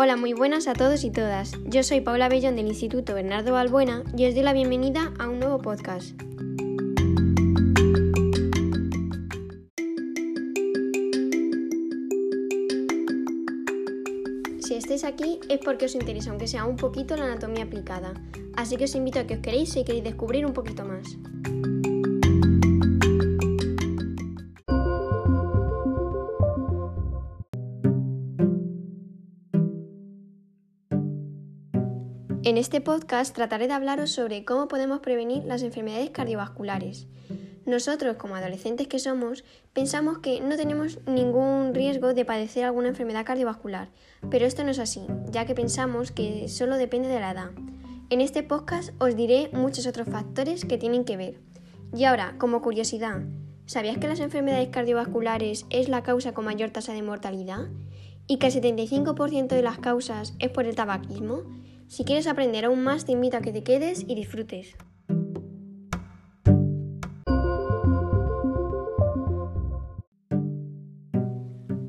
Hola, muy buenas a todos y todas. Yo soy Paula Bellón del Instituto Bernardo Balbuena y os doy la bienvenida a un nuevo podcast. Si estáis aquí es porque os interesa, aunque sea un poquito, la anatomía aplicada. Así que os invito a que os queréis si queréis descubrir un poquito más. En este podcast trataré de hablaros sobre cómo podemos prevenir las enfermedades cardiovasculares. Nosotros, como adolescentes que somos, pensamos que no tenemos ningún riesgo de padecer alguna enfermedad cardiovascular, pero esto no es así, ya que pensamos que solo depende de la edad. En este podcast os diré muchos otros factores que tienen que ver. Y ahora, como curiosidad, ¿sabías que las enfermedades cardiovasculares es la causa con mayor tasa de mortalidad? ¿Y que el 75% de las causas es por el tabaquismo? Si quieres aprender aún más, te invito a que te quedes y disfrutes.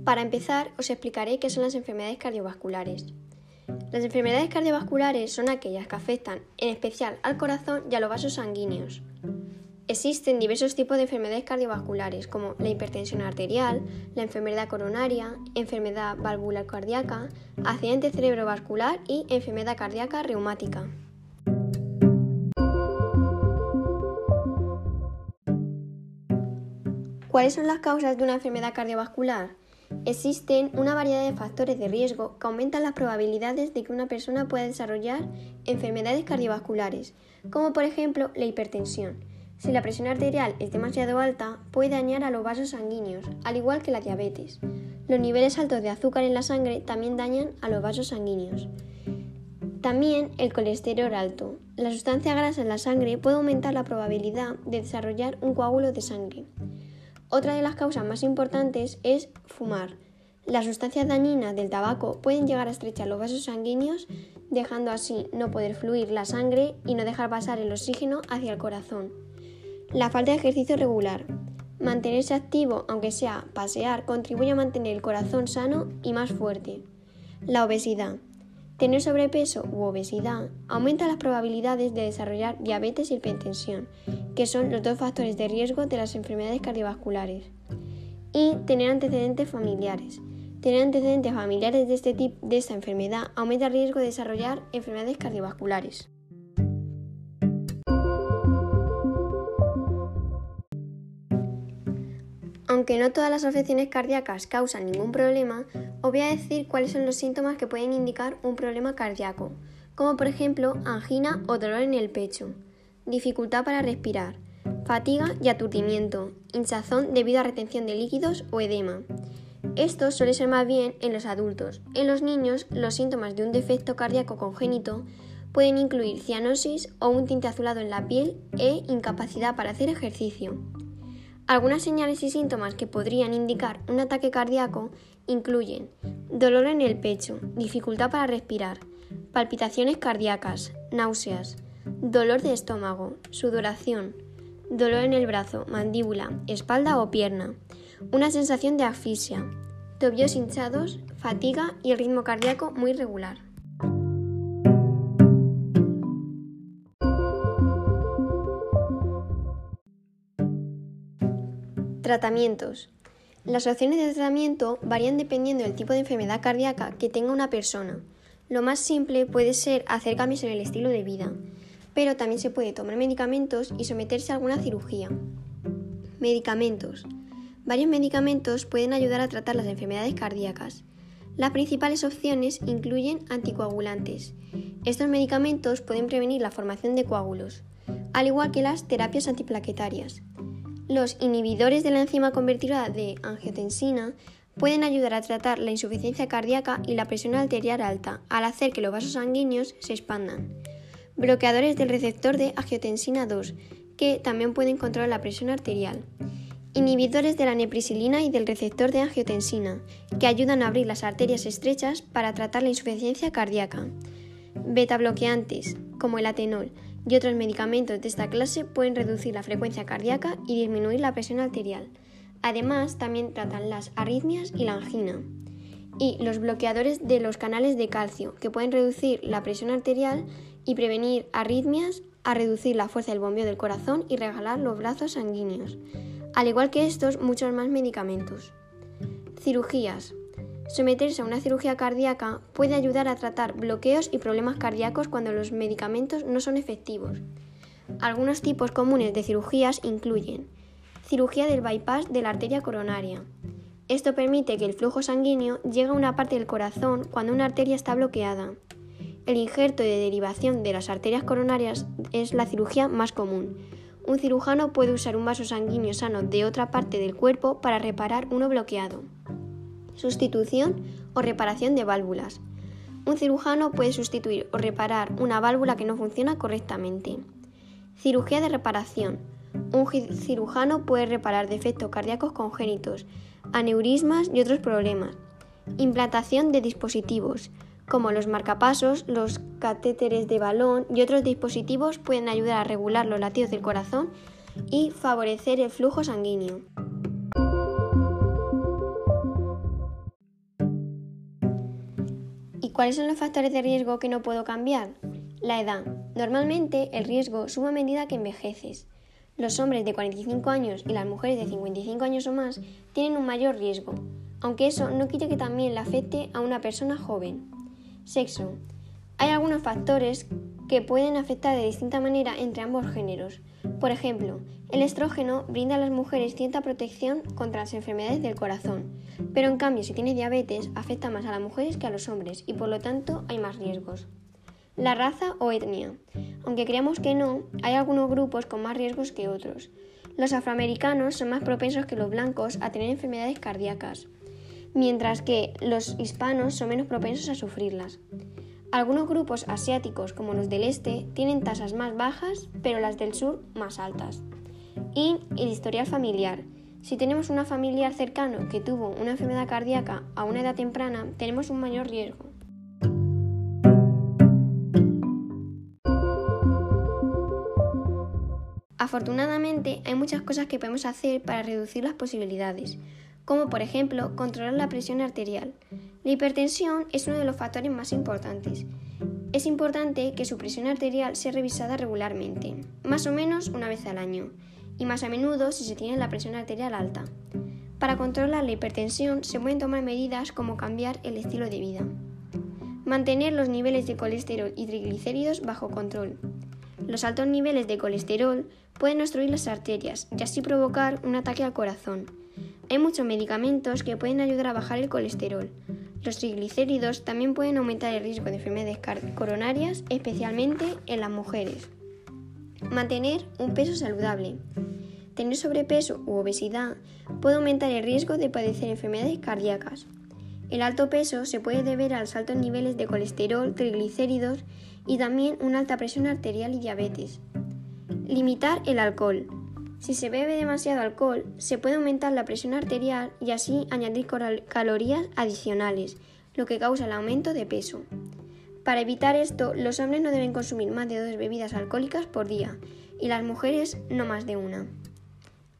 Para empezar, os explicaré qué son las enfermedades cardiovasculares. Las enfermedades cardiovasculares son aquellas que afectan en especial al corazón y a los vasos sanguíneos. Existen diversos tipos de enfermedades cardiovasculares como la hipertensión arterial, la enfermedad coronaria, enfermedad valvular cardíaca, accidente cerebrovascular y enfermedad cardíaca reumática. ¿Cuáles son las causas de una enfermedad cardiovascular? Existen una variedad de factores de riesgo que aumentan las probabilidades de que una persona pueda desarrollar enfermedades cardiovasculares, como por ejemplo la hipertensión si la presión arterial es demasiado alta, puede dañar a los vasos sanguíneos, al igual que la diabetes. Los niveles altos de azúcar en la sangre también dañan a los vasos sanguíneos. También el colesterol alto. La sustancia grasa en la sangre puede aumentar la probabilidad de desarrollar un coágulo de sangre. Otra de las causas más importantes es fumar. Las sustancias dañinas del tabaco pueden llegar a estrechar los vasos sanguíneos, dejando así no poder fluir la sangre y no dejar pasar el oxígeno hacia el corazón. La falta de ejercicio regular. Mantenerse activo, aunque sea pasear, contribuye a mantener el corazón sano y más fuerte. La obesidad. Tener sobrepeso u obesidad aumenta las probabilidades de desarrollar diabetes y hipertensión, que son los dos factores de riesgo de las enfermedades cardiovasculares. Y tener antecedentes familiares. Tener antecedentes familiares de, este tipo, de esta enfermedad aumenta el riesgo de desarrollar enfermedades cardiovasculares. Aunque no todas las afecciones cardíacas causan ningún problema, os voy a decir cuáles son los síntomas que pueden indicar un problema cardíaco, como por ejemplo angina o dolor en el pecho, dificultad para respirar, fatiga y aturdimiento, hinchazón debido a retención de líquidos o edema. Esto suele ser más bien en los adultos. En los niños, los síntomas de un defecto cardíaco congénito pueden incluir cianosis o un tinte azulado en la piel e incapacidad para hacer ejercicio. Algunas señales y síntomas que podrían indicar un ataque cardíaco incluyen dolor en el pecho, dificultad para respirar, palpitaciones cardíacas, náuseas, dolor de estómago, sudoración, dolor en el brazo, mandíbula, espalda o pierna, una sensación de asfixia, tobillos hinchados, fatiga y el ritmo cardíaco muy regular. Tratamientos. Las opciones de tratamiento varían dependiendo del tipo de enfermedad cardíaca que tenga una persona. Lo más simple puede ser hacer cambios en el estilo de vida, pero también se puede tomar medicamentos y someterse a alguna cirugía. Medicamentos. Varios medicamentos pueden ayudar a tratar las enfermedades cardíacas. Las principales opciones incluyen anticoagulantes. Estos medicamentos pueden prevenir la formación de coágulos, al igual que las terapias antiplaquetarias. Los inhibidores de la enzima convertidora de angiotensina pueden ayudar a tratar la insuficiencia cardíaca y la presión arterial alta al hacer que los vasos sanguíneos se expandan. Bloqueadores del receptor de angiotensina 2, que también pueden controlar la presión arterial. Inhibidores de la neprisilina y del receptor de angiotensina, que ayudan a abrir las arterias estrechas para tratar la insuficiencia cardíaca. Beta bloqueantes, como el atenol, y otros medicamentos de esta clase pueden reducir la frecuencia cardíaca y disminuir la presión arterial. Además, también tratan las arritmias y la angina. y los bloqueadores de los canales de calcio, que pueden reducir la presión arterial y prevenir arritmias, a reducir la fuerza del bombeo del corazón y regalar los brazos sanguíneos. Al igual que estos, muchos más medicamentos. Cirugías. Someterse a una cirugía cardíaca puede ayudar a tratar bloqueos y problemas cardíacos cuando los medicamentos no son efectivos. Algunos tipos comunes de cirugías incluyen cirugía del bypass de la arteria coronaria. Esto permite que el flujo sanguíneo llegue a una parte del corazón cuando una arteria está bloqueada. El injerto de derivación de las arterias coronarias es la cirugía más común. Un cirujano puede usar un vaso sanguíneo sano de otra parte del cuerpo para reparar uno bloqueado. Sustitución o reparación de válvulas. Un cirujano puede sustituir o reparar una válvula que no funciona correctamente. Cirugía de reparación. Un cirujano puede reparar defectos cardíacos congénitos, aneurismas y otros problemas. Implantación de dispositivos, como los marcapasos, los catéteres de balón y otros dispositivos pueden ayudar a regular los latidos del corazón y favorecer el flujo sanguíneo. Cuáles son los factores de riesgo que no puedo cambiar? La edad. Normalmente el riesgo sube a medida que envejeces. Los hombres de 45 años y las mujeres de 55 años o más tienen un mayor riesgo, aunque eso no quita que también le afecte a una persona joven. Sexo. Hay algunos factores que pueden afectar de distinta manera entre ambos géneros. Por ejemplo, el estrógeno brinda a las mujeres cierta protección contra las enfermedades del corazón, pero en cambio si tienes diabetes afecta más a las mujeres que a los hombres y por lo tanto hay más riesgos. La raza o etnia. Aunque creamos que no, hay algunos grupos con más riesgos que otros. Los afroamericanos son más propensos que los blancos a tener enfermedades cardíacas, mientras que los hispanos son menos propensos a sufrirlas. Algunos grupos asiáticos, como los del este, tienen tasas más bajas, pero las del sur más altas. Y el historial familiar. Si tenemos una familiar cercano que tuvo una enfermedad cardíaca a una edad temprana, tenemos un mayor riesgo. Afortunadamente, hay muchas cosas que podemos hacer para reducir las posibilidades, como por ejemplo controlar la presión arterial. La hipertensión es uno de los factores más importantes. Es importante que su presión arterial sea revisada regularmente, más o menos una vez al año, y más a menudo si se tiene la presión arterial alta. Para controlar la hipertensión se pueden tomar medidas como cambiar el estilo de vida. Mantener los niveles de colesterol y triglicéridos bajo control. Los altos niveles de colesterol pueden obstruir las arterias y así provocar un ataque al corazón. Hay muchos medicamentos que pueden ayudar a bajar el colesterol. Los triglicéridos también pueden aumentar el riesgo de enfermedades coronarias, especialmente en las mujeres. Mantener un peso saludable. Tener sobrepeso u obesidad puede aumentar el riesgo de padecer enfermedades cardíacas. El alto peso se puede deber a los altos niveles de colesterol, triglicéridos y también una alta presión arterial y diabetes. Limitar el alcohol. Si se bebe demasiado alcohol, se puede aumentar la presión arterial y así añadir calorías adicionales, lo que causa el aumento de peso. Para evitar esto, los hombres no deben consumir más de dos bebidas alcohólicas por día y las mujeres no más de una.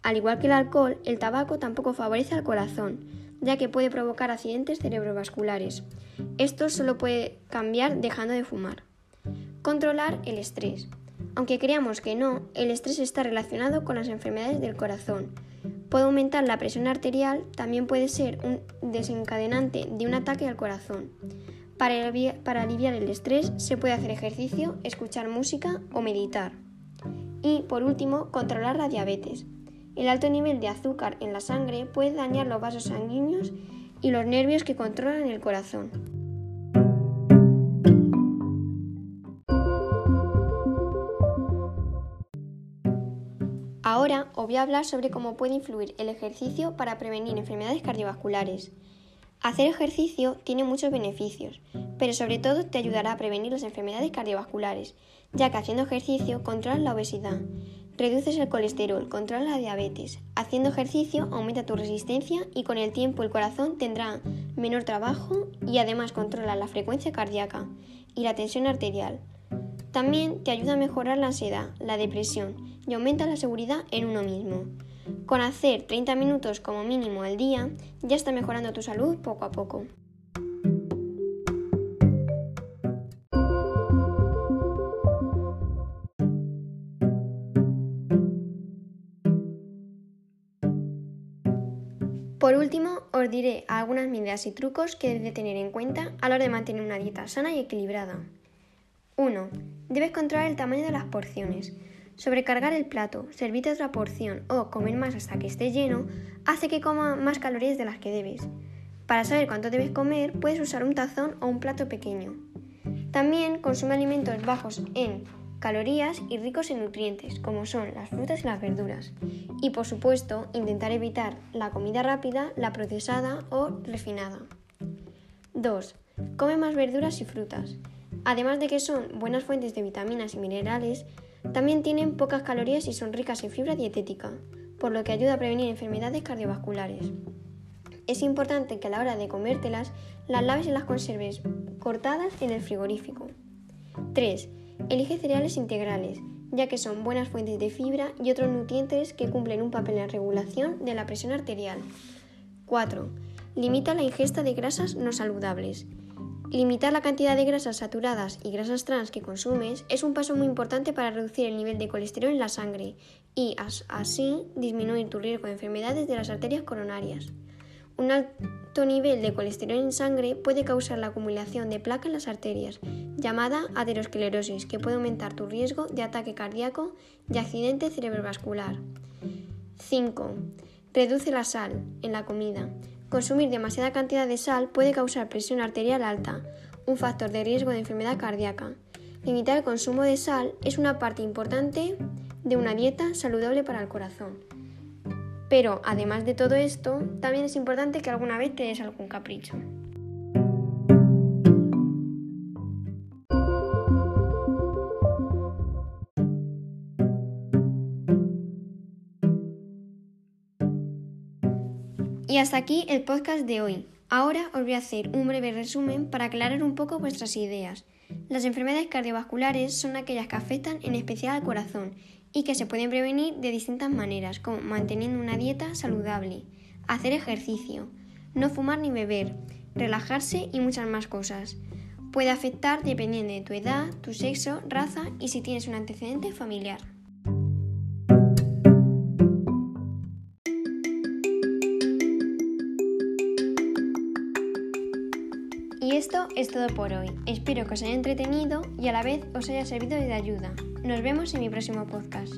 Al igual que el alcohol, el tabaco tampoco favorece al corazón, ya que puede provocar accidentes cerebrovasculares. Esto solo puede cambiar dejando de fumar. Controlar el estrés. Aunque creamos que no, el estrés está relacionado con las enfermedades del corazón. Puede aumentar la presión arterial, también puede ser un desencadenante de un ataque al corazón. Para, para aliviar el estrés se puede hacer ejercicio, escuchar música o meditar. Y por último, controlar la diabetes. El alto nivel de azúcar en la sangre puede dañar los vasos sanguíneos y los nervios que controlan el corazón. Ahora os voy a hablar sobre cómo puede influir el ejercicio para prevenir enfermedades cardiovasculares. Hacer ejercicio tiene muchos beneficios, pero sobre todo te ayudará a prevenir las enfermedades cardiovasculares, ya que haciendo ejercicio controlas la obesidad, Reduces el colesterol, controla la diabetes. Haciendo ejercicio aumenta tu resistencia y con el tiempo el corazón tendrá menor trabajo y además controla la frecuencia cardíaca y la tensión arterial. También te ayuda a mejorar la ansiedad, la depresión y aumenta la seguridad en uno mismo. Con hacer 30 minutos como mínimo al día, ya está mejorando tu salud poco a poco. Por último, os diré algunas medidas y trucos que debes tener en cuenta a la hora de mantener una dieta sana y equilibrada. 1. Debes controlar el tamaño de las porciones. Sobrecargar el plato, servirte otra porción o comer más hasta que esté lleno hace que coma más calorías de las que debes. Para saber cuánto debes comer, puedes usar un tazón o un plato pequeño. También consume alimentos bajos en calorías y ricos en nutrientes, como son las frutas y las verduras. Y por supuesto, intentar evitar la comida rápida, la procesada o refinada. 2. Come más verduras y frutas. Además de que son buenas fuentes de vitaminas y minerales, también tienen pocas calorías y son ricas en fibra dietética, por lo que ayuda a prevenir enfermedades cardiovasculares. Es importante que a la hora de comértelas las laves y las conserves cortadas en el frigorífico. 3. Elige cereales integrales, ya que son buenas fuentes de fibra y otros nutrientes que cumplen un papel en la regulación de la presión arterial. 4. Limita la ingesta de grasas no saludables. Limitar la cantidad de grasas saturadas y grasas trans que consumes es un paso muy importante para reducir el nivel de colesterol en la sangre y así disminuir tu riesgo de enfermedades de las arterias coronarias. Un alto nivel de colesterol en sangre puede causar la acumulación de placa en las arterias, llamada aterosclerosis, que puede aumentar tu riesgo de ataque cardíaco y accidente cerebrovascular. 5. Reduce la sal en la comida. Consumir demasiada cantidad de sal puede causar presión arterial alta, un factor de riesgo de enfermedad cardíaca. Limitar el consumo de sal es una parte importante de una dieta saludable para el corazón. Pero además de todo esto, también es importante que alguna vez te des algún capricho. Y hasta aquí el podcast de hoy. Ahora os voy a hacer un breve resumen para aclarar un poco vuestras ideas. Las enfermedades cardiovasculares son aquellas que afectan en especial al corazón y que se pueden prevenir de distintas maneras, como manteniendo una dieta saludable, hacer ejercicio, no fumar ni beber, relajarse y muchas más cosas. Puede afectar dependiendo de tu edad, tu sexo, raza y si tienes un antecedente familiar. Todo por hoy. Espero que os haya entretenido y a la vez os haya servido de ayuda. Nos vemos en mi próximo podcast.